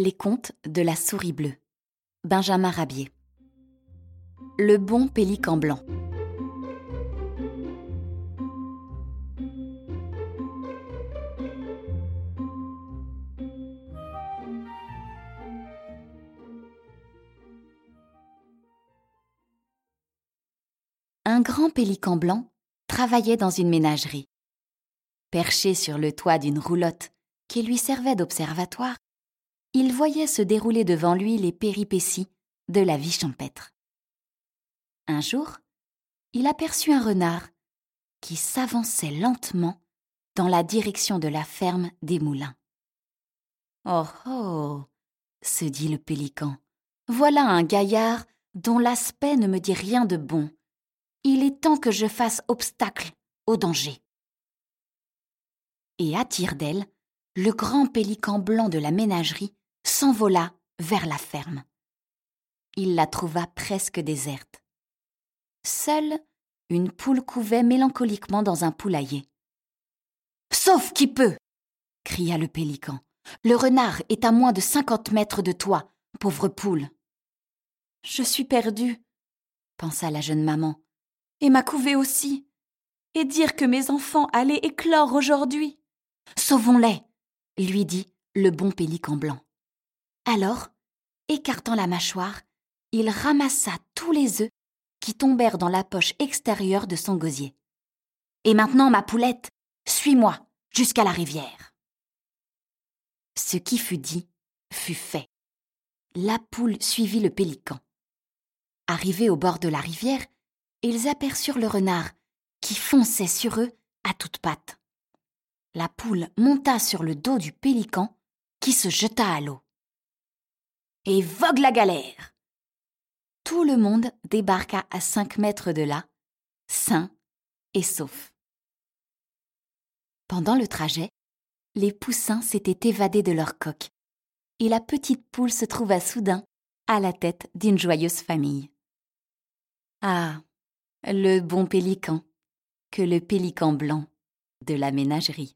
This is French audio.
Les contes de la souris bleue. Benjamin Rabier. Le bon pélican blanc. Un grand pélican blanc travaillait dans une ménagerie. Perché sur le toit d'une roulotte qui lui servait d'observatoire, il voyait se dérouler devant lui les péripéties de la vie champêtre. Un jour, il aperçut un renard qui s'avançait lentement dans la direction de la ferme des moulins. Oh oh se dit le pélican, voilà un gaillard dont l'aspect ne me dit rien de bon. Il est temps que je fasse obstacle au danger. Et à tire d'aile, le grand pélican blanc de la ménagerie s'envola vers la ferme. Il la trouva presque déserte. Seule, une poule couvait mélancoliquement dans un poulailler. Sauf qui peut cria le pélican. Le renard est à moins de cinquante mètres de toi, pauvre poule. Je suis perdue, pensa la jeune maman, et ma couvée aussi. Et dire que mes enfants allaient éclore aujourd'hui. Sauvons-les, lui dit le bon pélican blanc. Alors, écartant la mâchoire, il ramassa tous les œufs qui tombèrent dans la poche extérieure de son gosier. Et maintenant, ma poulette, suis-moi jusqu'à la rivière. Ce qui fut dit fut fait. La poule suivit le pélican. Arrivés au bord de la rivière, ils aperçurent le renard qui fonçait sur eux à toutes pattes. La poule monta sur le dos du pélican qui se jeta à l'eau et vogue la galère. Tout le monde débarqua à cinq mètres de là, sain et sauf. Pendant le trajet, les poussins s'étaient évadés de leur coque, et la petite poule se trouva soudain à la tête d'une joyeuse famille. Ah, le bon pélican, que le pélican blanc de la ménagerie.